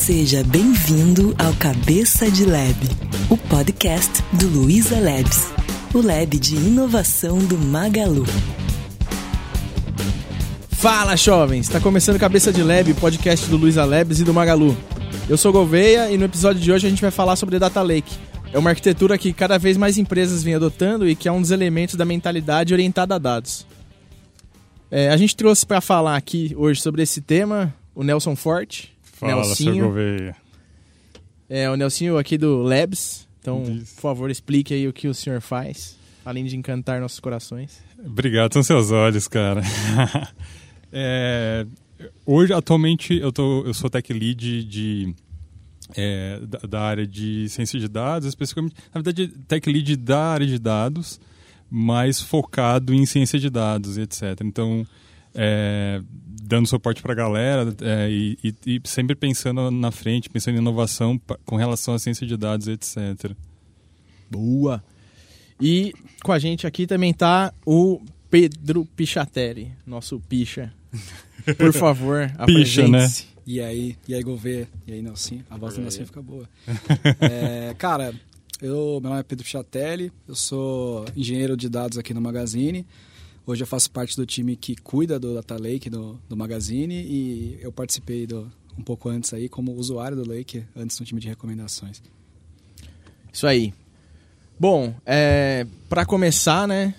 Seja bem-vindo ao Cabeça de Lab, o podcast do Luiza Labs, o lab de inovação do Magalu. Fala, jovens! Está começando Cabeça de Lab, podcast do Luiza Labs e do Magalu. Eu sou Gouveia e no episódio de hoje a gente vai falar sobre Data Lake. É uma arquitetura que cada vez mais empresas vêm adotando e que é um dos elementos da mentalidade orientada a dados. É, a gente trouxe para falar aqui hoje sobre esse tema o Nelson Forte. Fala, Nelsinho. Gouveia. É, o Nelsinho aqui do Labs. Então, Isso. por favor, explique aí o que o senhor faz, além de encantar nossos corações. Obrigado, são seus olhos, cara. É, hoje, atualmente, eu, tô, eu sou tech lead de, é, da, da área de ciência de dados, especificamente, na verdade, tech lead da área de dados, mas focado em ciência de dados e etc. Então, é, dando suporte para a galera é, e, e- e sempre pensando na frente, pensando em inovação com relação à ciência de dados etc. Boa! E com a gente aqui também tá o Pedro Pichatelli, nosso picha. Por favor, Picha, né? E aí, e aí, Gouveia? E aí, Nelson? A voz do Nelson fica boa. É, cara, eu, meu nome é Pedro Chatelli, eu sou engenheiro de dados aqui no Magazine. Hoje eu faço parte do time que cuida do Data Lake do, do Magazine e eu participei do, um pouco antes aí como usuário do Lake, antes no time de recomendações. Isso aí. Bom, é, para começar, né?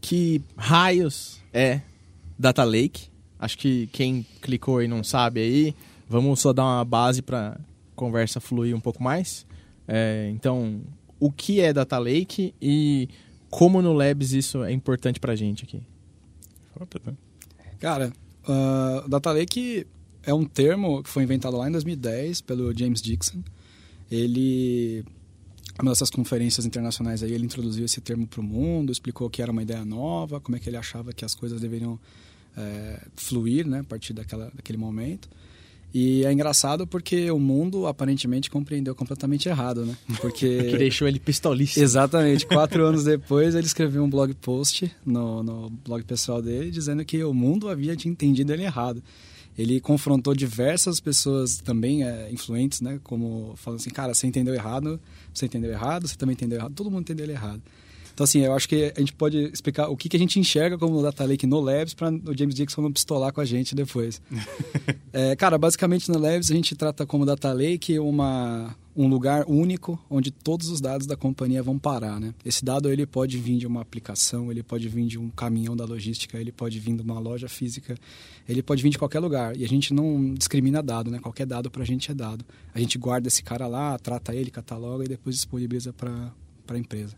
Que raios é Data Lake? Acho que quem clicou e não sabe aí, vamos só dar uma base para conversa fluir um pouco mais. É, então, o que é Data Lake e como no Labs isso é importante pra gente aqui? Cara, o Data Lake é um termo que foi inventado lá em 2010 pelo James Dixon. Ele, numa dessas conferências internacionais aí, ele introduziu esse termo para o mundo, explicou que era uma ideia nova, como é que ele achava que as coisas deveriam eh, fluir, né, a partir daquela, daquele momento. E é engraçado porque o mundo aparentemente compreendeu completamente errado, né? Porque Que deixou ele pistolista. Exatamente. Quatro anos depois, ele escreveu um blog post no, no blog pessoal dele dizendo que o mundo havia te entendido ele errado. Ele confrontou diversas pessoas também é, influentes, né? Como falando assim, cara, você entendeu errado, você entendeu errado, você também entendeu errado, todo mundo entendeu ele errado. Então, assim, eu acho que a gente pode explicar o que, que a gente enxerga como Data Lake no Labs para o James Dixon não pistolar com a gente depois. É, cara, basicamente no Labs a gente trata como Data Lake uma, um lugar único onde todos os dados da companhia vão parar, né? Esse dado ele pode vir de uma aplicação, ele pode vir de um caminhão da logística, ele pode vir de uma loja física, ele pode vir de qualquer lugar. E a gente não discrimina dado, né? Qualquer dado pra gente é dado. A gente guarda esse cara lá, trata ele, cataloga e depois disponibiliza para a empresa.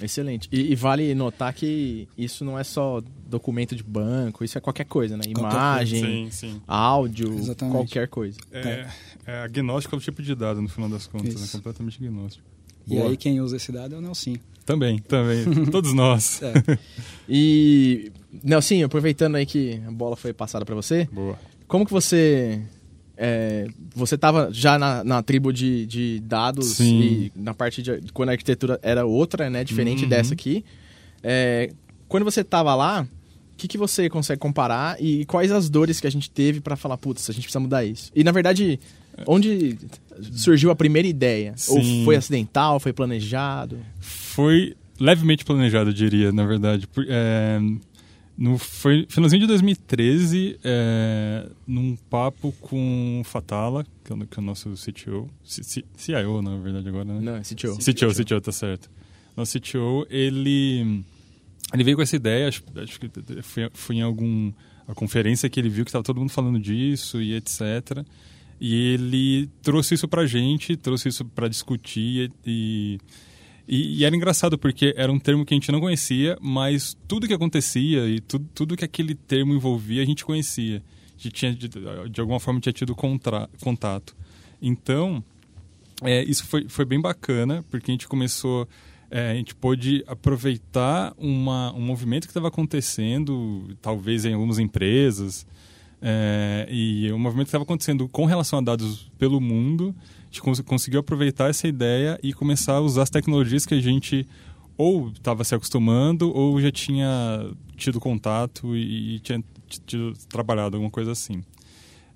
Excelente. E, e vale notar que isso não é só documento de banco, isso é qualquer coisa, né? Qualquer Imagem, Sim, sim. áudio, Exatamente. qualquer coisa. É, é agnóstico ao tipo de dado, no final das contas, né? completamente agnóstico. E Boa. aí quem usa esse dado é o Nelsinho. Também, também. Todos nós. É. E, Nelsinho, aproveitando aí que a bola foi passada pra você, Boa. como que você... é, você tava já na, na tribo de, de dados Sim. e na parte de quando a arquitetura era outra, né? Diferente Uhum. dessa aqui. É, quando você tava lá, o que, que você consegue comparar e quais as dores que a gente teve pra falar, putz, a gente precisa mudar isso? E, na verdade, onde surgiu a primeira ideia? Ou Sim. foi acidental, foi planejado? Foi levemente planejado, eu diria, na verdade. É, no foi finalzinho de 2013, é, num papo com Fatala, que é o, que é o nosso CTO, C- C- CIO, na verdade, agora, né? Não, CTO. CTO, CTO, tá certo. Nosso CTO, ele, ele veio com essa ideia, acho, acho que foi, foi em alguma conferência que ele viu que estava todo mundo falando disso e etc. E ele trouxe isso pra gente, trouxe isso pra discutir e, e, e era engraçado porque era um termo que a gente não conhecia, mas tudo que acontecia e tudo, tudo que aquele termo envolvia a gente conhecia. A gente tinha, de, de alguma forma tinha tido contra, contato. Então, é, isso foi, foi bem bacana, porque a gente começou, é, a gente pôde aproveitar uma, um movimento que estava acontecendo, talvez em algumas empresas, é, e um movimento estava acontecendo com relação a dados pelo mundo, a gente cons conseguiu aproveitar essa ideia e começar a usar as tecnologias que a gente ou estava se acostumando ou já tinha tido contato e, e tinha tido, trabalhado alguma coisa assim.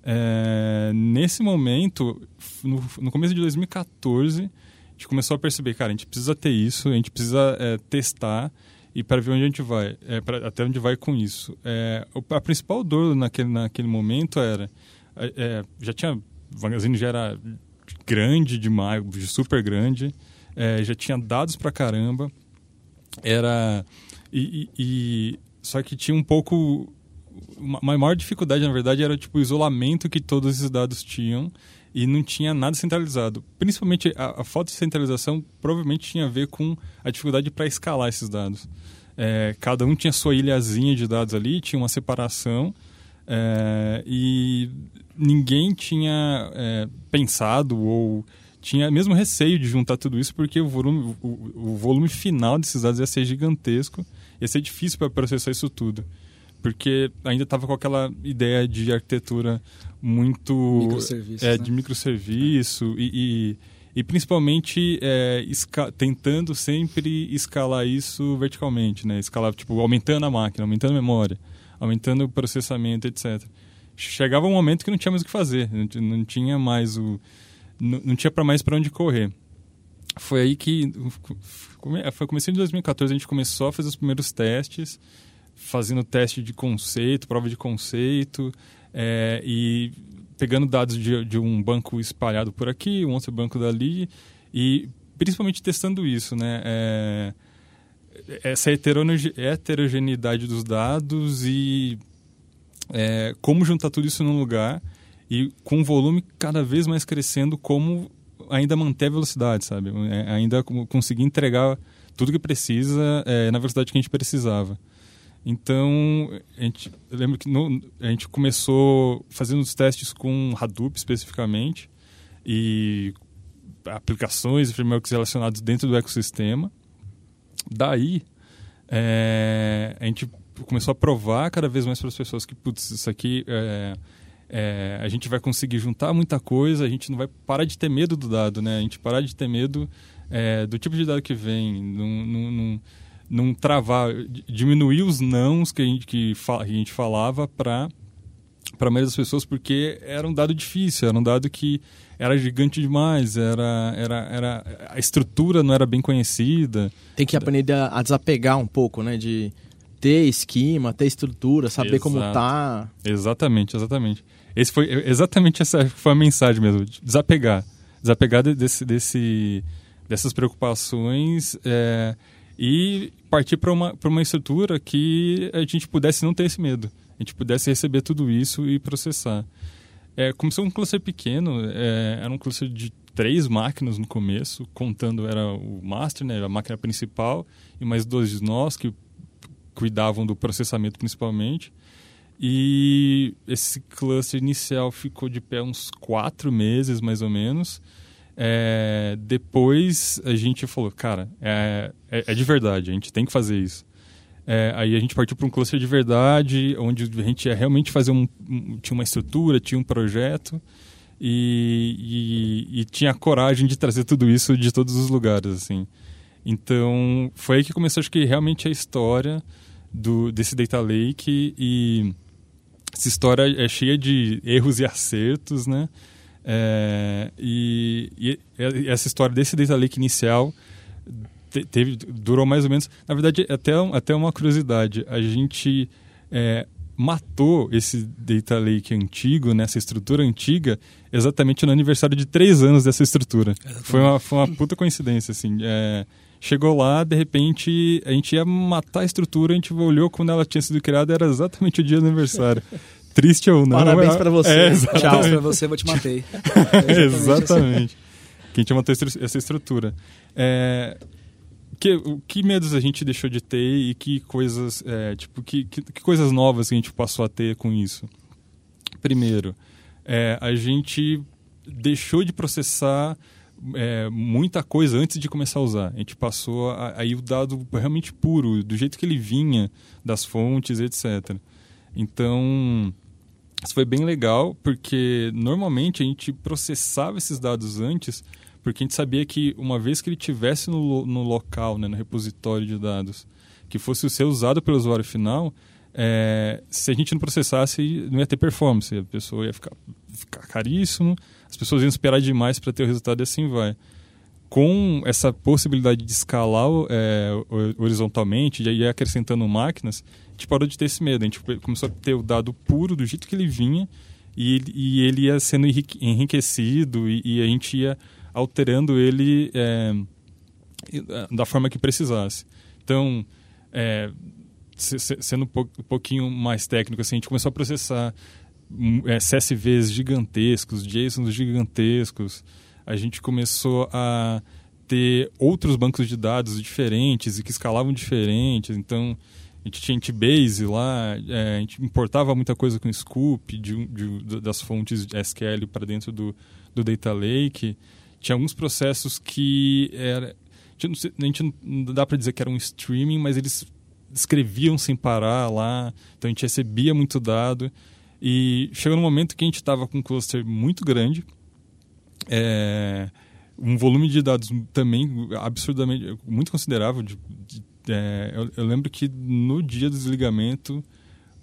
É, nesse momento, no, no, começo de 2014, a gente começou a perceber, cara, a gente precisa ter isso, a gente precisa é, testar e para ver onde a gente vai, é, pra, até onde vai com isso. É, a principal dor naquele, naquele momento era, é, é, já tinha, o magazine já era grande demais, super grande, é, já tinha dados pra caramba, era e, e, e só que tinha um pouco uma maior dificuldade, na verdade, era tipo o isolamento que todos esses dados tinham e não tinha nada centralizado. Principalmente a, a falta de centralização provavelmente tinha a ver com a dificuldade para escalar esses dados. É, cada um tinha sua ilhazinha de dados ali, tinha uma separação é, e ninguém tinha é, pensado ou tinha mesmo receio de juntar tudo isso porque o volume, o, o volume final desses dados ia ser gigantesco, ia ser difícil para processar isso tudo porque ainda estava com aquela ideia de arquitetura muito é, né? de microserviço e, e, e principalmente é, tentando sempre escalar isso verticalmente, né? Escalar tipo aumentando a máquina, aumentando a memória, aumentando o processamento, etc. Chegava um momento que não tinha mais o que fazer, não tinha mais o não, não tinha para mais para onde correr. Foi aí que foi começando em 2014 a gente começou a fazer os primeiros testes fazendo teste de conceito, prova de conceito, é, e pegando dados de, de, um banco espalhado por aqui, um outro banco dali, e principalmente testando isso, né? É, essa heterogeneidade dos dados e é, como juntar tudo isso num lugar e com o volume cada vez mais crescendo, como ainda manter a velocidade, sabe? É, ainda conseguir entregar tudo que precisa é, na velocidade que a gente precisava. Então, a gente, eu lembro que no, a gente começou fazendo os testes com Hadoop especificamente e aplicações e frameworks relacionados dentro do ecossistema. Daí, é, a gente começou a provar cada vez mais para as pessoas que, putz, isso aqui é, é, a gente vai conseguir juntar muita coisa, a gente não vai parar de ter medo do dado, né? A gente parar de ter medo do tipo de dado que vem, não, não, não não travar, diminuir os nãos que a gente, que, a gente falava para para a maioria das pessoas porque era um dado difícil, era um dado que era gigante demais, era, era, era a estrutura não era bem conhecida. Tem que aprender a desapegar um pouco, né, de ter esquema, ter estrutura, saber Exato. como tá. Exatamente, exatamente. Esse foi exatamente essa foi a mensagem mesmo, desapegar, desapegar desse, desse dessas preocupações. É, e partir para uma, uma estrutura que a gente pudesse não ter esse medo. A gente pudesse receber tudo isso e processar. É, começou um cluster pequeno, é, era um cluster de três máquinas no começo, contando era o master, né, a máquina principal, e mais dois de nós que cuidavam do processamento principalmente. E esse cluster inicial ficou de pé uns quatro meses, mais ou menos. É, depois a gente falou, cara, é, é, é, de verdade, a gente tem que fazer isso. É, aí a gente partiu para um cluster de verdade, onde a gente ia realmente fazer um, tinha uma estrutura, tinha um projeto e, e, e, tinha coragem de trazer tudo isso de todos os lugares, assim. Então foi aí que começou, acho que realmente a história do desse data lake e essa história é cheia de erros e acertos, né? É, e, e, essa história desse data lake inicial teve, durou mais ou menos. Na verdade, até, até uma curiosidade: a gente é, matou esse data lake antigo, nessa estrutura antiga, exatamente no aniversário de três anos dessa estrutura. Foi uma, foi uma puta coincidência, assim. É, chegou lá, de repente, a gente ia matar a estrutura, a gente olhou quando ela tinha sido criada, era exatamente o dia do aniversário. Triste ou não. Parabéns para você. É, Tchau para você, vou te matei. É exatamente. Quem te matou essa estrutura. É, que, que medos a gente deixou de ter e que coisas, é, tipo, que, que, que, coisas novas que a gente passou a ter com isso? Primeiro, é, a gente deixou de processar é, muita coisa antes de começar a usar. A gente passou aí o dado realmente puro, do jeito que ele vinha das fontes, etc. Então, isso foi bem legal, porque normalmente a gente processava esses dados antes, porque a gente sabia que uma vez que ele tivesse no, no local, né, no repositório de dados, que fosse ser usado pelo usuário final, é, se a gente não processasse, não ia ter performance, a pessoa ia ficar ficar caríssimo, as pessoas iam esperar demais para ter o resultado e assim vai. Com essa possibilidade de escalar é, horizontalmente e aí acrescentando máquinas, gente parou de ter esse medo. A gente começou a ter o dado puro do jeito que ele vinha e, e ele ia sendo enriquecido e, e, a gente ia alterando ele é, da forma que precisasse. Então, é, sendo um pouquinho mais técnico, assim, a gente começou a processar hum, é, CSVs gigantescos, JSONs gigantescos. A gente começou a ter outros bancos de dados diferentes e que escalavam diferentes. Então, a gente tinha Antibase lá, é, a gente importava muita coisa com Scoop de, de, das fontes SQL para dentro do, do Data Lake. Tinha alguns processos que era, a gente não dá para dizer que era um streaming, mas eles escreviam sem parar lá, então a gente recebia muito dado. E chegou num momento que a gente estava com um cluster muito grande, é, um volume de dados também absurdamente, muito considerável. De, de, é, eu, eu, lembro que no dia do desligamento,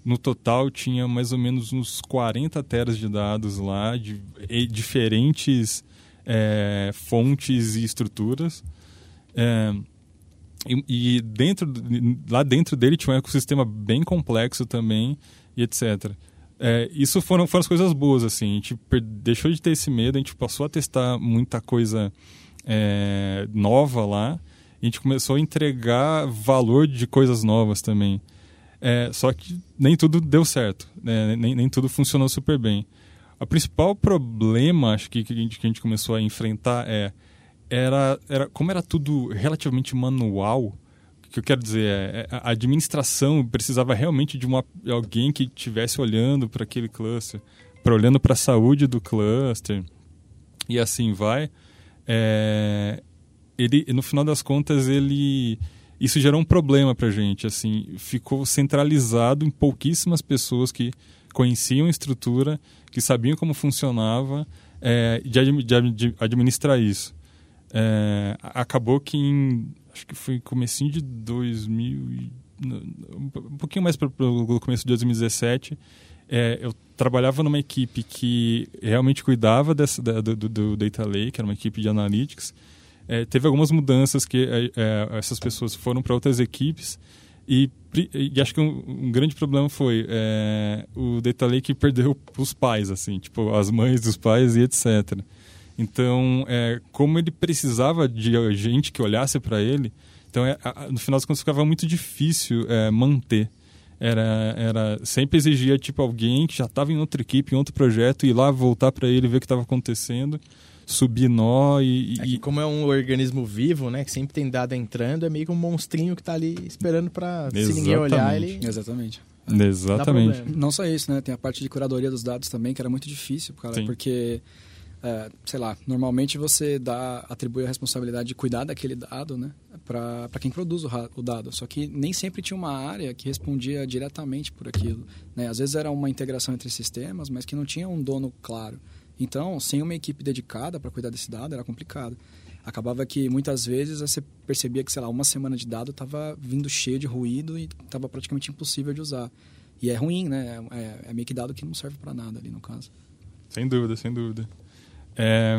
no total, tinha mais ou menos uns 40 teras de dados lá, de, de diferentes é, fontes e estruturas. É, e, e, dentro, lá dentro dele tinha um ecossistema bem complexo também, e etc. É, isso foram, foram as coisas boas, assim. A gente deixou de ter esse medo, a gente passou a testar muita coisa é, nova lá. A gente começou a entregar valor de coisas novas também. É, só que nem tudo deu certo, né? nem, nem tudo funcionou super bem. O principal problema, acho que, que, a gente, que a gente começou a enfrentar é era, era como era tudo relativamente manual, o que eu quero dizer é, é a administração precisava realmente de uma, alguém que estivesse olhando para aquele cluster, para olhando para a saúde do cluster e assim vai. É, ele, no final das contas, ele isso gerou um problema para gente. Assim, ficou centralizado em pouquíssimas pessoas que conheciam a estrutura, que sabiam como funcionava, é, de, de, de administrar isso. É, acabou que em, acho que foi comecinho de 2000 um pouquinho mais para o começo de 2017 é, eu trabalhava numa equipe que realmente cuidava dessa, da, do, do, Data Lake, era uma equipe de analytics. É, teve algumas mudanças que é, é essas pessoas foram para outras equipes e, e, acho que um, um grande problema foi é, o Data Lake perdeu os pais, assim, tipo as mães dos pais e etc. Então, é, como ele precisava de gente que olhasse para ele, então é, no final das contas ficava muito difícil é, manter. Era, era sempre exigia tipo alguém que já estava em outra equipe, em outro projeto, ir lá voltar para ele ver o que estava acontecendo, subir nó e, é e... como é um organismo vivo, né, que sempre tem dado entrando, é meio que um monstrinho que está ali esperando para se ninguém olhar ele. Exatamente. Exatamente. Não só isso, né? Tem a parte de curadoria dos dados também, que era muito difícil, cara, Sim. porque é, sei lá, normalmente você dá, atribui a responsabilidade de cuidar daquele dado, né, para quem produz o, o, dado. Só que nem sempre tinha uma área que respondia diretamente por aquilo, né? Às vezes era uma integração entre sistemas, mas que não tinha um dono claro. Então, sem uma equipe dedicada para cuidar desse dado, era complicado. Acabava que muitas vezes você percebia que, sei lá, uma semana de dado estava vindo cheio de ruído e estava praticamente impossível de usar. E é ruim, né? É, é meio que dado que não serve para nada ali no caso. Sem dúvida, sem dúvida. É,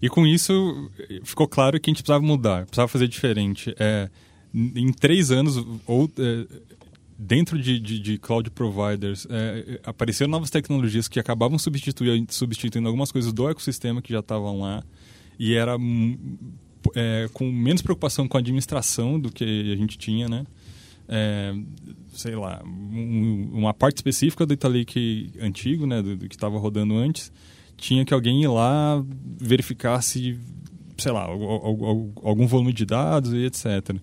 e com isso ficou claro que a gente precisava mudar, precisava fazer diferente. É, em três anos, ou é, dentro de, de, de, cloud providers, é, apareceram novas tecnologias que acabavam substituindo, substituindo algumas coisas do ecossistema que já estavam lá. E era é, com menos preocupação com a administração do que a gente tinha, né? É, sei lá, um, uma parte específica do Lake antigo, né, do, do que estava rodando antes, tinha que alguém ir lá verificar se, sei lá, algum volume de dados e etc.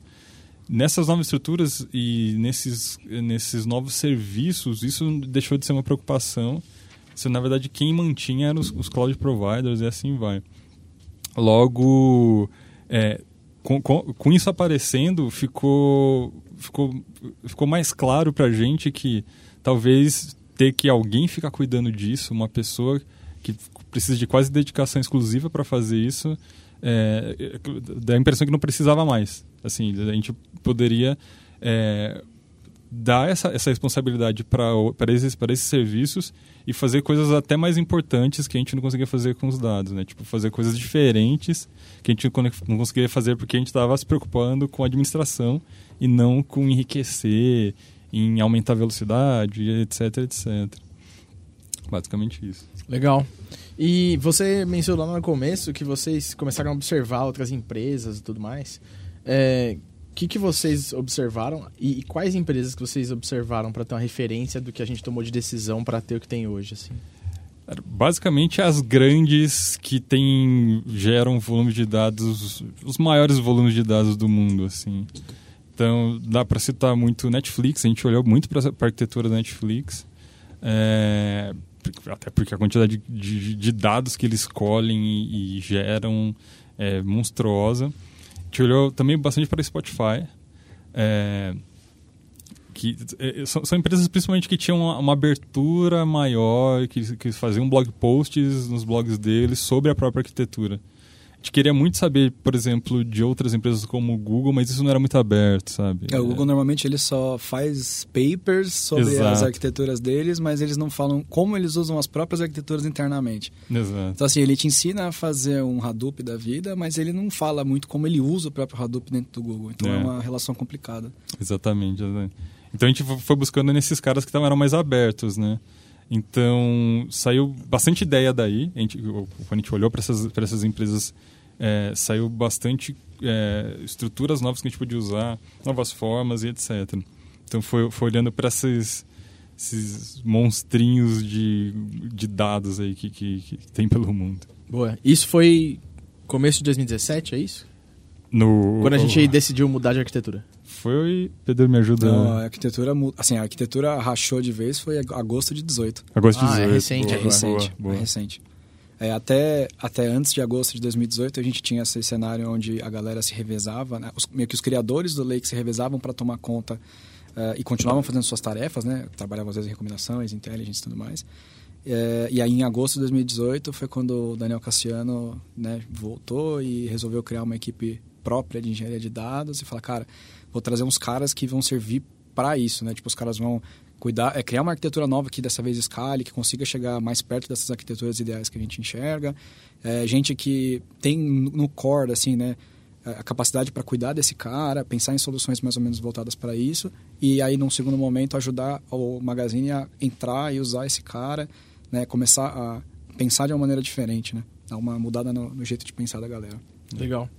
Nessas novas estruturas e nesses, nesses novos serviços, isso deixou de ser uma preocupação. Isso, na verdade, quem mantinha eram os, os cloud providers e assim vai. Logo, é, com, com, com, isso aparecendo, ficou, ficou, ficou mais claro para a gente que talvez ter que alguém ficar cuidando disso, uma pessoa que precisa de quase dedicação exclusiva para fazer isso, é, dá a impressão que não precisava mais. Assim, a gente poderia é, dar essa, essa responsabilidade para esses, esses serviços e fazer coisas até mais importantes que a gente não conseguia fazer com os dados, né? Tipo, fazer coisas diferentes que a gente não conseguia fazer porque a gente estava se preocupando com a administração e não com enriquecer, em aumentar a velocidade, etc, etc. Basicamente isso. Legal. E você mencionou lá no começo que vocês começaram a observar outras empresas e tudo mais. É, o que, que vocês observaram e, e quais empresas que vocês observaram para ter uma referência do que a gente tomou de decisão para ter o que tem hoje? Assim? Basicamente as grandes que tem, geram volume de dados, os maiores volumes de dados do mundo, assim. Então dá para citar muito Netflix, a gente olhou muito para a arquitetura da Netflix. É, até porque a quantidade de, de, de dados que eles colhem e, e, geram é monstruosa. Gente olhou também bastante para Spotify. É, que é, são, são, empresas principalmente que tinham uma, uma abertura maior, que, que faziam blog posts nos blogs deles sobre a própria arquitetura gente queria muito saber, por exemplo, de outras empresas como o Google, mas isso não era muito aberto, sabe? É, o Google normalmente ele só faz papers sobre Exato. as arquiteturas deles, mas eles não falam como eles usam as próprias arquiteturas internamente. Exato. Então assim, ele te ensina a fazer um Hadoop da vida, mas ele não fala muito como ele usa o próprio Hadoop dentro do Google. Então é, é uma relação complicada. Exatamente, exatamente. Então a gente foi buscando nesses caras que eram mais abertos, né? Então, saiu bastante ideia daí. A gente, quando a gente olhou para essas, essas empresas é, saiu bastante é, estruturas novas que a gente podia usar, novas formas e etc. Então foi, foi olhando para esses, esses monstrinhos de, de dados aí que, que, que, tem pelo mundo. Boa. Isso foi começo de 2017, é isso? No, Quando a gente decidiu mudar de arquitetura. Foi. Pedro, me ajuda. Não, a arquitetura, assim, a arquitetura rachou de vez foi agosto de 18. Agosto de ah, 18. É recente, boa, é recente. Boa, boa. É recente. É, até, até antes de agosto de 2018, a gente tinha esse cenário onde a galera se revezava, né? os, meio que os criadores do Lake se revezavam para tomar conta uh, e continuavam fazendo suas tarefas, né? Trabalhavam às vezes em recomendações, intelligence e tudo mais. É, e aí, em agosto de 2018, foi quando o Daniel Cassiano né, voltou e resolveu criar uma equipe própria de engenharia de dados e falar, cara, vou trazer uns caras que vão servir para isso, né? Tipo, os caras vão cuidar, é criar uma arquitetura nova que dessa vez escale, que consiga chegar mais perto dessas arquiteturas ideais que a gente enxerga. É, gente que tem no core, assim, né, a capacidade para cuidar desse cara, pensar em soluções mais ou menos voltadas para isso, e aí, num segundo momento, ajudar o Magazine a entrar e usar esse cara, né, começar a pensar de uma maneira diferente, né, dar uma mudada no, no jeito de pensar da galera. Legal.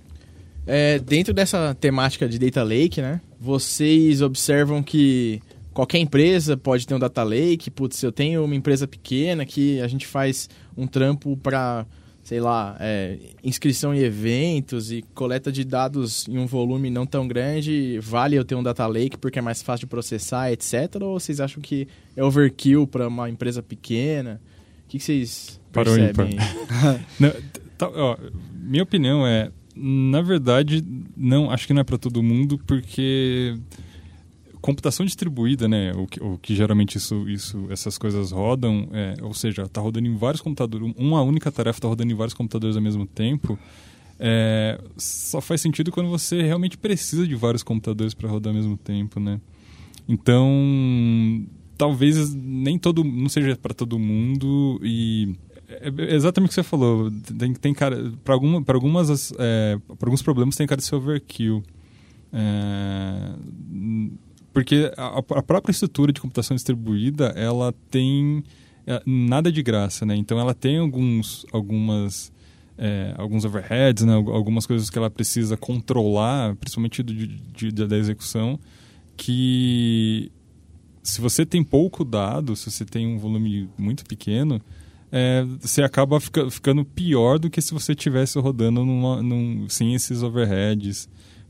É, dentro dessa temática de Data Lake, né, vocês observam que qualquer empresa pode ter um data lake. Putz, eu tenho uma empresa pequena que a gente faz um trampo para, sei lá, é, inscrição em eventos e coleta de dados em um volume não tão grande. Vale eu ter um data lake porque é mais fácil de processar, etc. Ou vocês acham que é overkill para uma empresa pequena? O que, vocês percebem? não, tá, ó, minha opinião é, na verdade, não, acho que não é para todo mundo porque computação distribuída, né, o que, o que geralmente isso, isso, essas coisas rodam, é, ou seja, está rodando em vários computadores, uma única tarefa está rodando em vários computadores ao mesmo tempo, é, só faz sentido quando você realmente precisa de vários computadores para rodar ao mesmo tempo, né? Então, talvez nem todo, não seja para todo mundo e é, é exatamente o que você falou. Tem, tem cara para alguma, algumas, é, alguns problemas tem cara de ser overkill. É, porque a, a, própria estrutura de computação distribuída ela tem é, nada de graça né então ela tem alguns algumas é, alguns overheads né? algumas coisas que ela precisa controlar principalmente de, de, de, da execução que se você tem pouco dado se você tem um volume muito pequeno é, você acaba fica, ficando pior do que se você estivesse rodando numa, num, sem esses overheads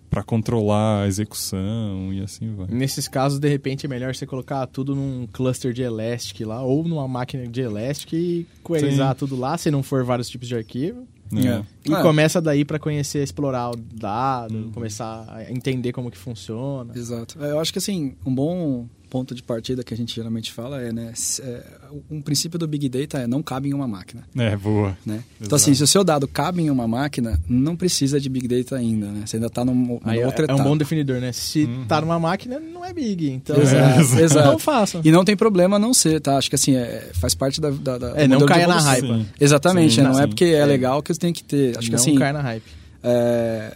para controlar a execução e assim vai. Nesses casos, de repente, é melhor você colocar tudo num cluster de Elastic lá, ou numa máquina de Elastic e querizar tudo lá, se não for vários tipos de arquivo. É. E ah, começa daí para conhecer, explorar o dado, uhum. começar a entender como que funciona. Exato. É, eu acho que assim, um bom ponto de partida que a gente geralmente fala é, né, é, um princípio do Big Data é não cabe em uma máquina. É, boa. Né? Então, assim, se o seu dado cabe em uma máquina, não precisa de Big Data ainda, né? Você ainda está numa Aí outra é, etapa. é um bom definidor, né? Se uhum. tá numa máquina, não é Big. Então, exato, é, exato. não faça. E não tem problema não ser, tá? Acho que, assim, é, faz parte da... da, da é, não caia na hype. Exatamente, sim, não é porque é, legal que você tem que ter. Acho não que, assim... caia na hype. É,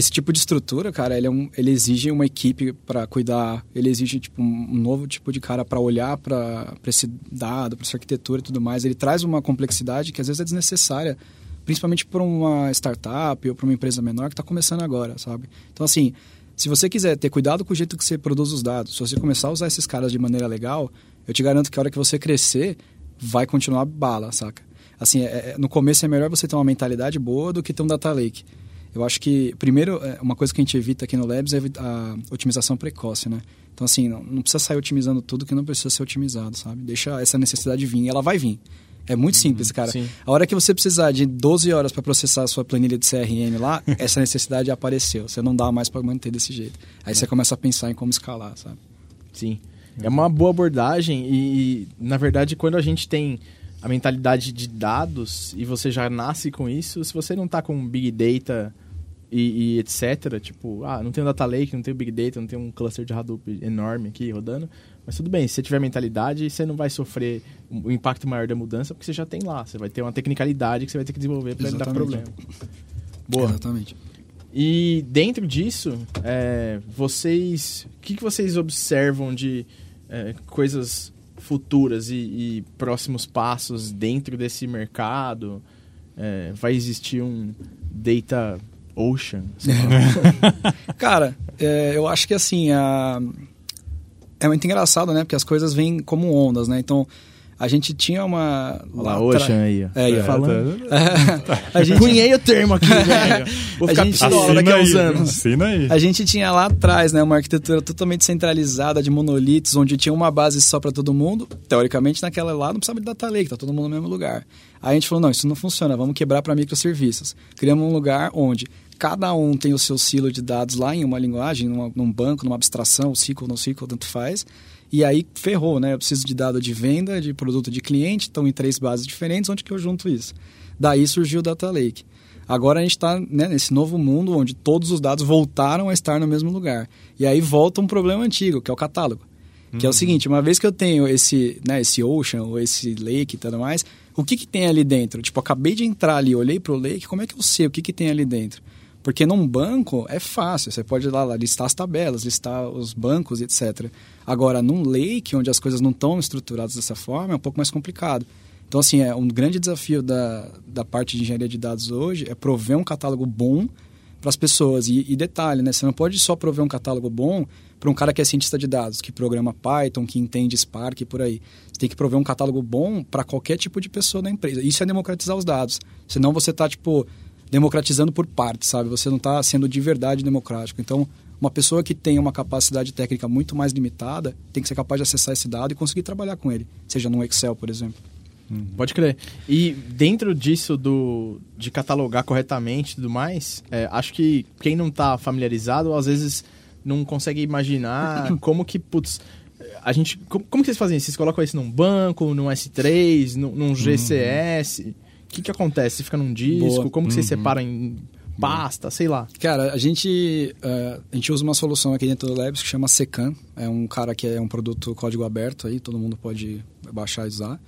esse tipo de estrutura, cara, ele, é um, ele exige uma equipe para cuidar, ele exige tipo, um novo tipo de cara para olhar para esse dado, para essa arquitetura e tudo mais. Ele traz uma complexidade que às vezes é desnecessária, principalmente para uma startup ou para uma empresa menor que está começando agora, sabe? Então, assim, se você quiser ter cuidado com o jeito que você produz os dados, se você começar a usar esses caras de maneira legal, eu te garanto que a hora que você crescer, vai continuar bala, saca? Assim, é, é no começo é melhor você ter uma mentalidade boa do que ter um data lake. Eu acho que, primeiro, é, uma coisa que a gente evita aqui no Labs é a otimização precoce, né? Então, assim, não, não precisa sair otimizando tudo que não precisa ser otimizado, sabe? Deixa essa necessidade vir, ela vai vir. É muito uhum, simples, cara. Sim. A hora que você precisar de 12 horas para processar a sua planilha de CRM lá, essa necessidade apareceu. Você não dá mais para manter desse jeito. Aí é. você começa a pensar em como escalar, sabe? Sim. É uma boa abordagem e, na verdade, quando a gente tem a mentalidade de dados e você já nasce com isso, se você não está com Big Data e, e, etc. Tipo, ah, não tem um data lake, não tem um big data, não tem um cluster de Hadoop enorme aqui rodando. Mas tudo bem, se você tiver mentalidade, você não vai sofrer o impacto maior da mudança, porque você já tem lá. Você vai ter uma tecnicalidade que você vai ter que desenvolver para o problema. Boa. Exatamente. E dentro disso, é, vocês. O que, que vocês observam de é, coisas futuras e, e, próximos passos dentro desse mercado? É, vai existir um data Ocean. Cara, é, eu acho que assim, a... é muito engraçado, né? Porque as coisas vêm como ondas, né? Então, a gente tinha uma. Olha lá, Ocean aí. É, aí, é, falando. Tá... a gente... Cunhei o termo aqui, velho. Vou ficar gente... pistola daqui a uns anos. Assina aí. A gente tinha lá atrás, né, uma arquitetura totalmente centralizada de monolitos, onde tinha uma base só para todo mundo. Teoricamente, naquela lá não precisava de data lake, tá todo mundo no mesmo lugar. Aí a gente falou, não, isso não funciona, vamos quebrar para microserviços. Criamos um lugar onde cada um tem o seu silo de dados lá em uma linguagem, numa, num banco, numa abstração, SQL, não SQL, tanto faz. E aí ferrou, né? Eu preciso de dado de venda, de produto de cliente, estão em três bases diferentes, onde que eu junto isso? Daí surgiu o Data Lake. Agora a gente está né, nesse novo mundo onde todos os dados voltaram a estar no mesmo lugar. E aí volta um problema antigo, que é o catálogo. Que é o uhum. seguinte, uma vez que eu tenho esse, né, esse ocean ou esse lake e tudo mais, o que, que tem ali dentro? Tipo, acabei de entrar ali, olhei para o lake, como é que eu sei o que, que tem ali dentro? Porque num banco é fácil, você pode ir lá, listar as tabelas, listar os bancos, etc. Agora, num lake, onde as coisas não estão estruturadas dessa forma, é um pouco mais complicado. Então, assim, é um grande desafio da, da parte de engenharia de dados hoje é prover um catálogo bom para as pessoas. E, e, detalhe, né? Você não pode só prover um catálogo bom para um cara que é cientista de dados, que programa Python, que entende Spark e por aí. Você tem que prover um catálogo bom para qualquer tipo de pessoa da empresa. Isso é democratizar os dados. Senão você está, tipo, democratizando por partes, sabe? Você não está sendo de verdade democrático. Então, uma pessoa que tem uma capacidade técnica muito mais limitada tem que ser capaz de acessar esse dado e conseguir trabalhar com ele, seja no Excel, por exemplo. Uhum. Pode crer. E dentro disso do de catalogar corretamente e tudo mais, é, acho que quem não está familiarizado, às vezes não consegue imaginar como que, putz, a gente. Como, como que vocês fazem isso? Vocês colocam isso num banco, num S3, num, num GCS? Uhum. O que, que acontece? Você fica num disco? Boa. Como que uhum. você separa em pasta? Sei lá. Cara, a gente, uh, a gente usa uma solução aqui dentro do Labs que chama Secan. É um cara que é um produto código aberto aí, todo mundo pode baixar e usar.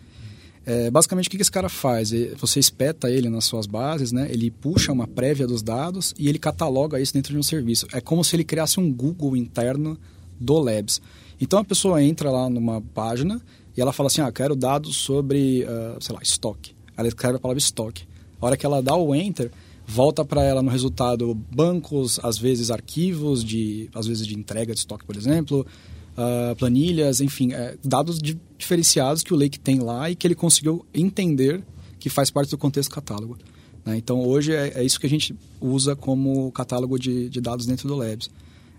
É, basicamente, o que esse cara faz? Você espeta ele nas suas bases, né? ele puxa uma prévia dos dados e ele cataloga isso dentro de um serviço. É como se ele criasse um Google interno do Labs. Então, a pessoa entra lá numa página e ela fala assim, ah, quero dados sobre, uh, sei lá, estoque ela escreve a palavra estoque. A hora que ela dá o enter, volta para ela no resultado bancos, às vezes arquivos, de, às vezes de entrega de estoque, por exemplo, uh, planilhas, enfim, é, dados de, diferenciados que o Lake tem lá e que ele conseguiu entender que faz parte do contexto catálogo. Né? Então, hoje é, é, isso que a gente usa como catálogo de, de dados dentro do Labs.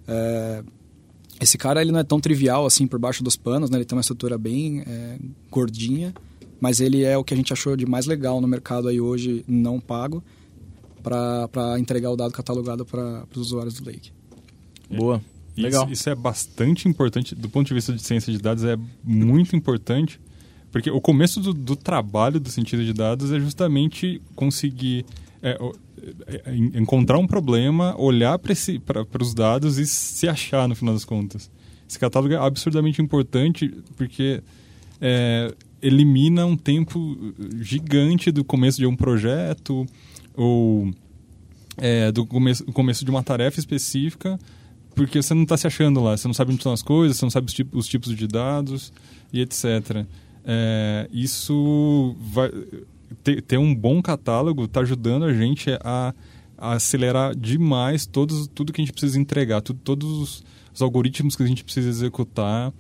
É, esse cara ele não é tão trivial assim por baixo dos panos, né? ele tem uma estrutura bem é, gordinha, mas ele é o que a gente achou de mais legal no mercado aí hoje, não pago, para entregar o dado catalogado para os usuários do Lake. Boa. Legal. Isso, isso é bastante importante, do ponto de vista de ciência de dados, é muito importante, porque o começo do, do trabalho do cientista de dados é justamente conseguir é, é, é, encontrar um problema, olhar para os dados e se achar no final das contas. Esse catálogo é absurdamente importante porque é, elimina um tempo gigante do começo de um projeto ou é, do começo, começo de uma tarefa específica porque você não está se achando lá, você não sabe onde estão as coisas, você não sabe os, tipos, os tipos de dados e etc. É, isso vai ter, ter, um bom catálogo está ajudando a gente a, a, acelerar demais todos, tudo que a gente precisa entregar, tudo, todos os, os, algoritmos que a gente precisa executar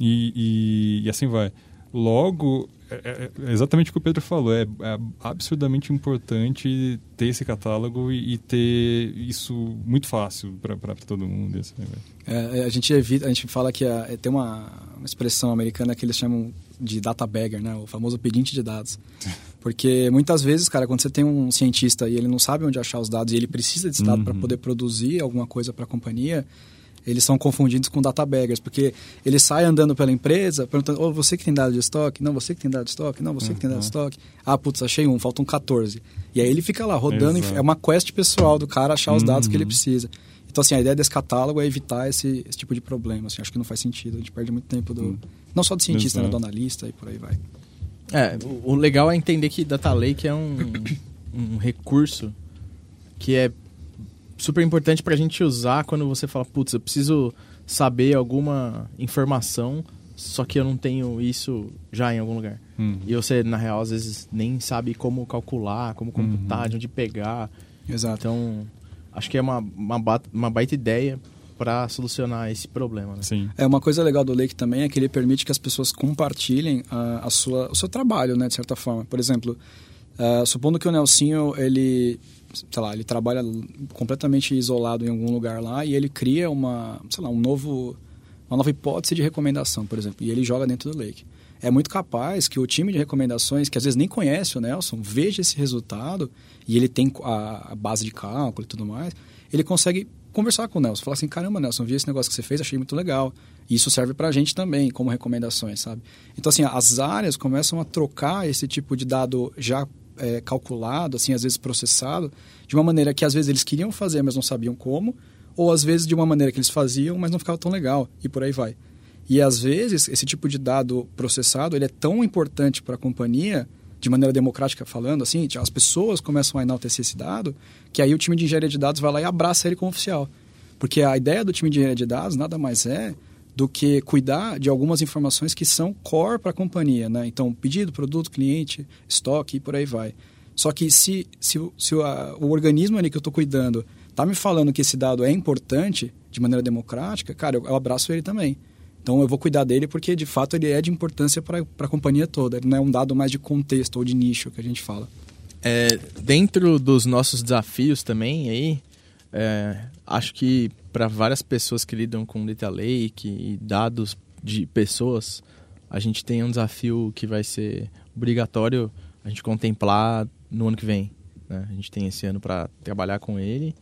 e, e, e assim vai. Logo, é, é, é, exatamente o que o Pedro falou. É, é absurdamente importante ter esse catálogo e, e ter isso muito fácil para todo mundo. Assim, é, a gente evita, a gente fala que a, tem uma, uma, expressão americana que eles chamam de data bagger, né? O famoso pedinte de dados. Porque muitas vezes, cara, quando você tem um cientista e ele não sabe onde achar os dados e ele precisa desse dado uhum. para poder produzir alguma coisa para a companhia, eles são confundidos com data baggers, porque ele sai andando pela empresa perguntando, oh, você que tem dado de estoque? Não, você que tem dado de estoque? Não, você uhum. que tem dado de uhum. estoque? Ah, putz, achei um, faltam 14. E aí ele fica lá rodando, Exato. é uma quest pessoal do cara achar os dados que ele uhum. precisa. Então, assim, a ideia desse catálogo é evitar esse, esse tipo de problema. Assim, acho que não faz sentido. A gente perde muito tempo do. Uhum. Não só do cientista, né, do analista e por aí vai. É, o, o legal é entender que Data Lake é um, um recurso que é super importante para a gente usar quando você fala, putz, eu preciso saber alguma informação, só que eu não tenho isso já em algum lugar. Uhum. E você, na real, às vezes nem sabe como calcular, como computar, uhum. de onde pegar. Exato. Então, acho que é uma, uma, uma baita ideia para solucionar esse problema. Né? Sim. É uma coisa legal do Lake também é que ele permite que as pessoas compartilhem a, a sua, o seu trabalho, né, de certa forma. Por exemplo, uh, supondo que o Nelsinho ele sei lá, ele trabalha completamente isolado em algum lugar lá e ele cria uma, sei lá, um novo, uma nova hipótese de recomendação, por exemplo, e ele joga dentro do Lake. É muito capaz que o time de recomendações, que às vezes nem conhece o Nelson, veja esse resultado e ele tem a, a base de cálculo e tudo mais, ele consegue conversar com o Nelson, falar assim, caramba, Nelson, vi esse negócio que você fez, achei muito legal. E isso serve para a gente também, como recomendações, sabe? Então, assim, as áreas começam a trocar esse tipo de dado já é, calculado, assim, às vezes processado, de uma maneira que às vezes eles queriam fazer, mas não sabiam como, ou às vezes de uma maneira que eles faziam, mas não ficava tão legal, e por aí vai. E às vezes esse tipo de dado processado ele é tão importante para a companhia, de maneira democrática falando, assim, as pessoas começam a enaltecer esse dado, que aí o time de engenharia de dados vai lá e abraça ele como oficial. Porque a ideia do time de engenharia de dados nada mais é do que cuidar de algumas informações que são core para a companhia, né? Então, pedido, produto, cliente, estoque e por aí vai. Só que se, se, se o, a, o organismo ali que eu estou cuidando está me falando que esse dado é importante de maneira democrática, cara, eu, eu, abraço ele também. Então, eu vou cuidar dele porque, de fato, ele é de importância para a companhia toda. Ele não é um dado mais de contexto ou de nicho que a gente fala. É, dentro dos nossos desafios também, aí, é, acho que para várias pessoas que lidam com data lake e dados de pessoas, a gente tem um desafio que vai ser obrigatório a gente contemplar no ano que vem. Né? A gente tem esse ano para trabalhar com ele.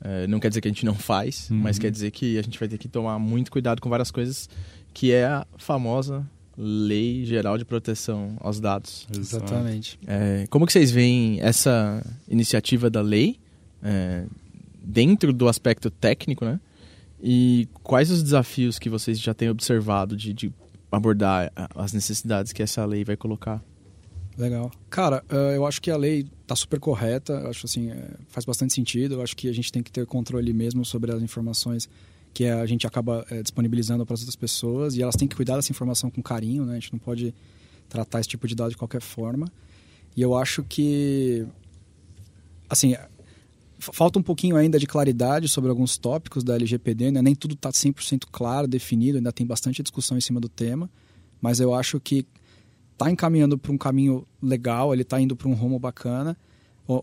É, não quer dizer que a gente não faz, uhum. mas quer dizer que a gente vai ter que tomar muito cuidado com várias coisas, que é a famosa Lei Geral de Proteção aos Dados. Exatamente. É, como que vocês veem essa iniciativa da lei? É, dentro do aspecto técnico, né? E quais os desafios que vocês já têm observado de, de abordar as necessidades que essa lei vai colocar? Legal. Cara, eh, eu acho que a lei está super correta, eu acho assim, eh, faz bastante sentido, eu acho que a gente tem que ter controle mesmo sobre as informações que a gente acaba é, disponibilizando para as outras pessoas e elas têm que cuidar dessa informação com carinho, né? A gente não pode tratar esse tipo de dado de qualquer forma. E eu acho que, assim, falta um pouquinho ainda de claridade sobre alguns tópicos da LGPD, né? nem tudo está 100% claro, definido, ainda tem bastante discussão em cima do tema, mas eu acho que está encaminhando para um caminho legal, ele está indo para um rumo bacana,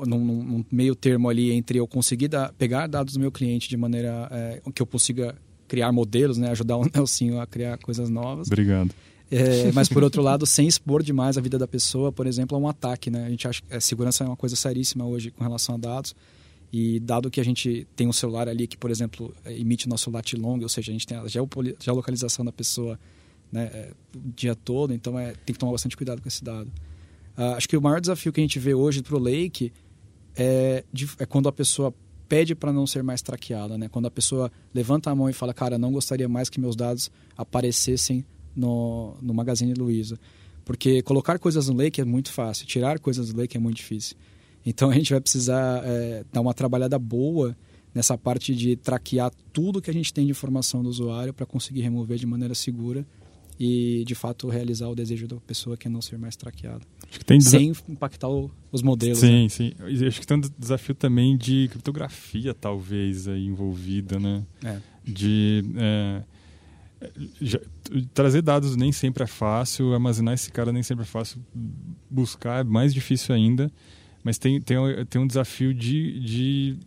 num, num, meio termo ali entre eu conseguir dar, pegar dados do meu cliente de maneira é, que eu consiga criar modelos, né? ajudar o Nelsinho a criar coisas novas. Obrigado. É, mas por outro lado, sem expor demais a vida da pessoa, por exemplo, a um ataque, né? A gente acha que a segurança é uma coisa seríssima hoje com relação a dados. E dado que a gente tem um celular ali que, por exemplo, emite nosso lat long, ou seja, a gente tem a geolocalização da pessoa né, é, o dia todo, então é, tem que tomar bastante cuidado com esse dado. Uh, acho que o maior desafio que a gente vê hoje para o Lake é, de, é quando a pessoa pede para não ser mais traqueada, né? Quando a pessoa levanta a mão e fala, cara, não gostaria mais que meus dados aparecessem no, no Magazine Luiza. Porque colocar coisas no Lake é muito fácil, tirar coisas do Lake é muito difícil. Então a gente vai precisar é, dar uma trabalhada boa nessa parte de traquear tudo que a gente tem de informação do usuário para conseguir remover de maneira segura e de fato realizar o desejo da pessoa que é não ser mais traqueada. Sem impactar o, os modelos. Sim, né? sim. Acho que tem um desafio também de criptografia, talvez, aí envolvida, né? É. De. É, já, trazer dados nem sempre é fácil, armazenar esse cara nem sempre é fácil, buscar é mais difícil ainda, mas tem, tem, tem um desafio de, de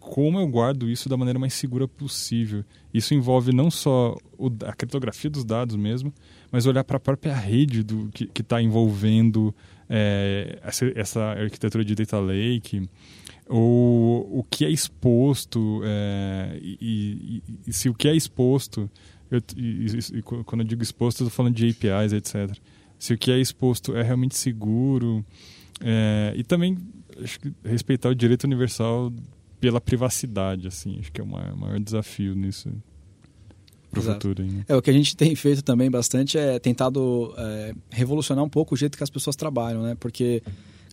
como eu guardo isso da maneira mais segura possível. Isso envolve não só o, a criptografia dos dados mesmo, mas olhar para a própria rede do, que está envolvendo é, essa, essa, arquitetura de data lake, ou o que é exposto, é, e, e, e, se o que é exposto, eu, e, quando eu digo exposto, estou falando de APIs, etc. Se o que é exposto é realmente seguro, é, e também acho que respeitar o direito universal pela privacidade, assim. Acho que é o maior, maior desafio nisso para o futuro. Né? É, o que a gente tem feito também bastante é tentado é, revolucionar um pouco o jeito que as pessoas trabalham, né? Porque,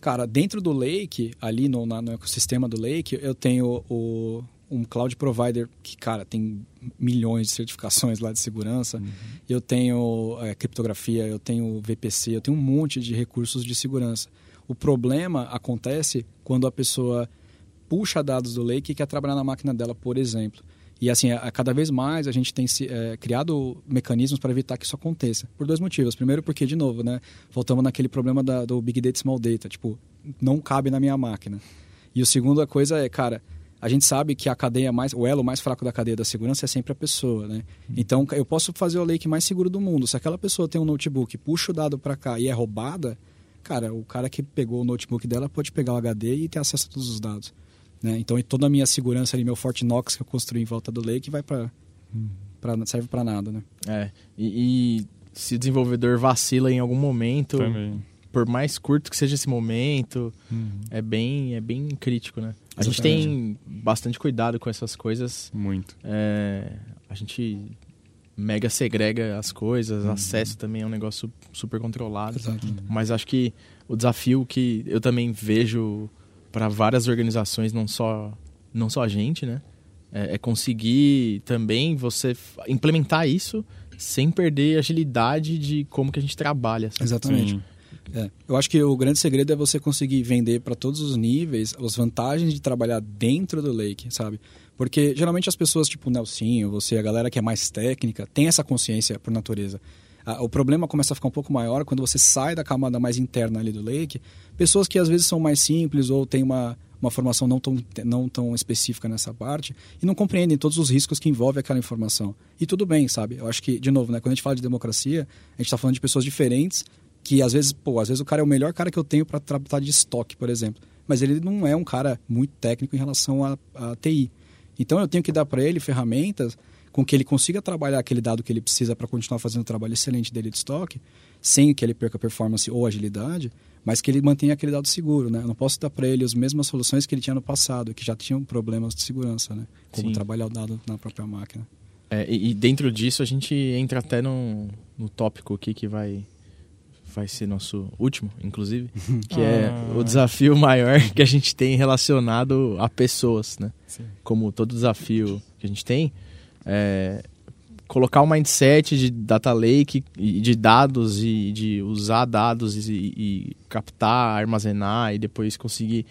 cara, dentro do Lake, ali no, na, no ecossistema do Lake, eu tenho o, um cloud provider que, cara, tem milhões de certificações lá de segurança. Uhum. Eu tenho é, criptografia, eu tenho VPC, eu tenho um monte de recursos de segurança. O problema acontece quando a pessoa puxa dados do Lake e quer trabalhar na máquina dela, por exemplo. E assim, a, cada vez mais a gente tem é, criado mecanismos para evitar que isso aconteça. Por dois motivos. Primeiro, porque, de novo, né, voltamos naquele problema da, do Big Data Small Data. Tipo, não cabe na minha máquina. E o segundo coisa é, cara, a gente sabe que a cadeia mais, o elo mais fraco da cadeia da segurança é sempre a pessoa, né? Então, eu posso fazer o lake mais seguro do mundo. Se aquela pessoa tem um notebook, puxa o dado para cá e é roubada, cara, o cara que pegou o notebook dela pode pegar o HD e ter acesso a todos os dados. Né? Então, toda a minha segurança ali, meu Fort Knox que eu construí em volta do lake, vai para hum. serve para nada, né? É. E, e, se o desenvolvedor vacila em algum momento, Também. por mais curto que seja esse momento, hum. é bem é bem crítico, né? A gente tem bastante cuidado com essas coisas. Muito. É, a gente mega segrega as coisas, uhum. acesso também é um negócio super controlado. Exato. Mas acho que o desafio que eu também vejo para várias organizações, não só, não só a gente, né? É, é conseguir também você implementar isso sem perder a agilidade de como que a gente trabalha. Sabe? Exatamente. É. Eu acho que o grande segredo é você conseguir vender para todos os níveis as vantagens de trabalhar dentro do Lake, sabe? Porque geralmente as pessoas, tipo o Nelsinho, você, a galera que é mais técnica, tem essa consciência por natureza. Ah, o problema começa a ficar um pouco maior quando você sai da camada mais interna ali do Lake. Pessoas que às vezes são mais simples ou têm uma, uma formação não tão, não tão específica nessa parte e não compreendem todos os riscos que envolve aquela informação. E tudo bem, sabe? Eu acho que, de novo, né, quando a gente fala de democracia, a gente está falando de pessoas diferentes que às vezes, pô, às vezes o cara é o melhor cara que eu tenho para tratar de estoque, por exemplo. Mas ele não é um cara muito técnico em relação a TI. Então eu tenho que dar para ele ferramentas com que ele consiga trabalhar aquele dado que ele precisa para continuar fazendo o trabalho excelente dele de estoque, sem que ele perca performance ou agilidade, mas que ele mantenha aquele dado seguro, né? Eu não posso dar para ele as mesmas soluções que ele tinha no passado, que já tinham problemas de segurança, né? Como Sim. trabalhar o dado na própria máquina. É, e, dentro disso a gente entra até no, no tópico aqui que vai vai ser nosso último, inclusive, que é ah. é o desafio maior que a gente tem relacionado a pessoas, né? Sim. Como todo desafio que a gente tem, é, colocar o um mindset de data lake, de dados e de usar dados e, e captar, armazenar e depois conseguir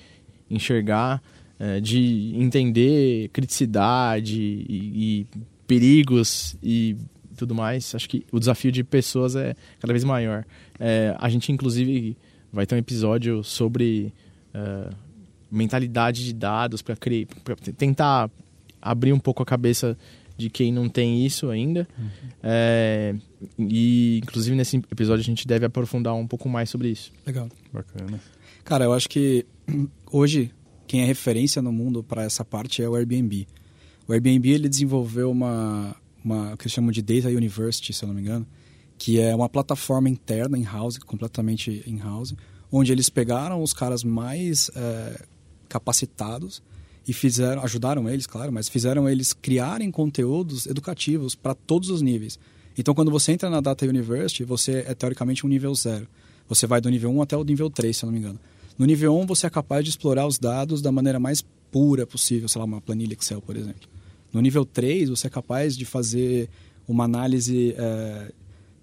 enxergar, é, de entender criticidade e, e, perigos e tudo mais. Acho que o desafio de pessoas é cada vez maior. É, a gente, inclusive, vai ter um episódio sobre uh, mentalidade de dados para tentar abrir um pouco a cabeça de quem não tem isso ainda. Uhum. É, e, inclusive, nesse episódio a gente deve aprofundar um pouco mais sobre isso. Legal. Bacana. Cara, eu acho que hoje quem é referência no mundo para essa parte é o Airbnb. O Airbnb ele desenvolveu uma, uma que eles chamam de Data University, se eu não me engano, que é uma plataforma interna in-house, completamente in-house, onde eles pegaram os caras mais é, capacitados e fizeram, ajudaram eles, claro, mas fizeram eles criarem conteúdos educativos para todos os níveis. Então, quando você entra na Data University, você é teoricamente um nível zero. Você vai do nível 1 até o nível 3, se eu não me engano. No nível 1, você é capaz de explorar os dados da maneira mais pura possível, sei lá, uma planilha Excel, por exemplo. No nível 3, você é capaz de fazer uma análise é,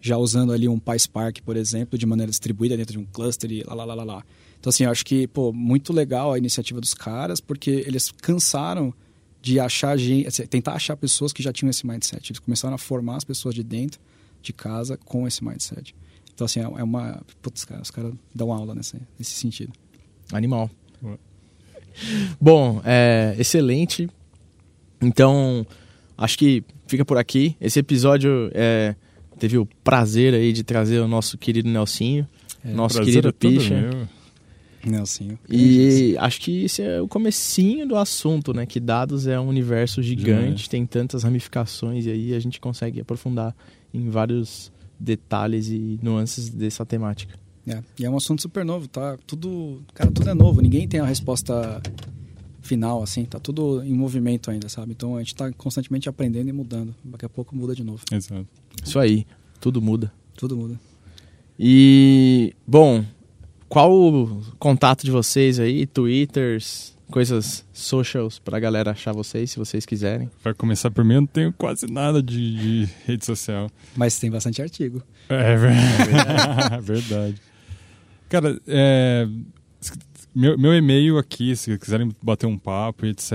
já usando ali um PySpark, por exemplo, de maneira distribuída dentro de um cluster e lá, lá, lá, lá, lá. Então, assim, eu acho que, pô, muito legal a iniciativa dos caras, porque eles cansaram de achar gente, assim, tentar achar pessoas que já tinham esse mindset. Eles começaram a formar as pessoas de dentro de casa com esse mindset. Então, assim, é, é uma. Putz, cara, os caras dão aula nesse, nesse sentido. Animal. Bom, é, excelente. Então, acho que fica por aqui. Esse episódio é, teve o prazer aí de trazer o nosso querido Nelsinho, É, nosso querido é Picha. Nelsinho. E acho que esse é o comecinho do assunto, né? Que dados é um universo gigante, tem tantas ramificações e aí a gente consegue aprofundar em vários detalhes e nuances dessa temática. É, e é um assunto super novo, tá? Tudo, cara, tudo é novo. Ninguém tem a resposta final, assim. Tá tudo em movimento ainda, sabe? Então a gente tá constantemente aprendendo e mudando. Daqui a pouco muda de novo. Exato. Isso aí, tudo muda. Tudo muda. E, bom, qual o contato de vocês aí? Twitters, coisas socials pra galera achar vocês, se vocês quiserem. Vai começar por mim, eu não tenho quase nada de, de rede social. Mas tem bastante artigo. É ver- verdade. Cara, é, meu, meu e-mail aqui, se quiserem bater um papo etc,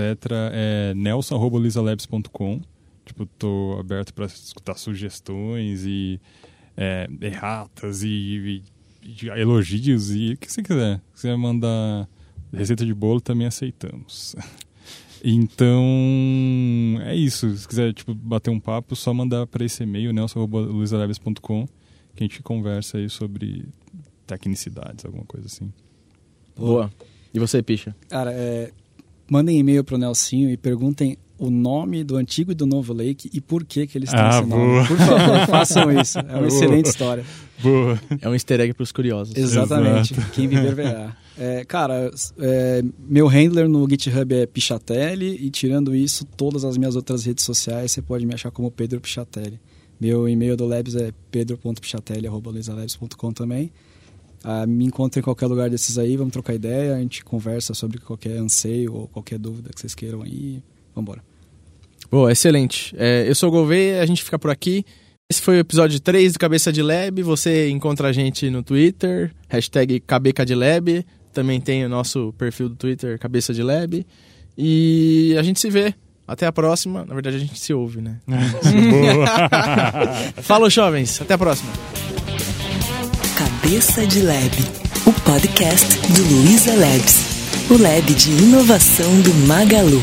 é nelson.lisalabs.com. Tipo, tô aberto para escutar sugestões e é, erratas e, e- e elogios e o que você quiser. Se quiser mandar receita de bolo, também aceitamos. Então, é isso. Se quiser tipo, bater um papo, só mandar para esse e-mail, nelson.luisaleves.com, que a gente conversa aí sobre tecnicidades, alguma coisa assim. Boa. E você, Picha? Cara, é, mandem e-mail pro Nelsinho e perguntem o nome do antigo e do novo Lake e por que que eles têm Ah, esse nome. boa. Por favor, façam isso. É uma Boa. excelente história. Boa. É um easter egg pros curiosos. Exatamente. Exato. Quem viver verá. É, cara, é, meu handler no GitHub é Pichatelli e tirando isso, todas as minhas outras redes sociais você pode me achar como Pedro Pichatelli. Meu e-mail do Labs é pedro.pichatelli.com também. Ah, me encontre em qualquer lugar desses aí, vamos trocar ideia, a gente conversa sobre qualquer anseio ou qualquer dúvida que vocês queiram aí. Vambora. Boa, excelente. É, eu sou o Gouveia, a gente fica por aqui. Esse foi o episódio 3 do Cabeça de Lab. Você encontra a gente no Twitter, hashtag CabecaDeLab. Também tem o nosso perfil do Twitter, Cabeça de Lab. E a gente se vê. Até a próxima. Na verdade, a gente se ouve, né? Falou, jovens. Até a próxima. Cabeça de Lab, o podcast do Luiza Labs, o lab de inovação do Magalu.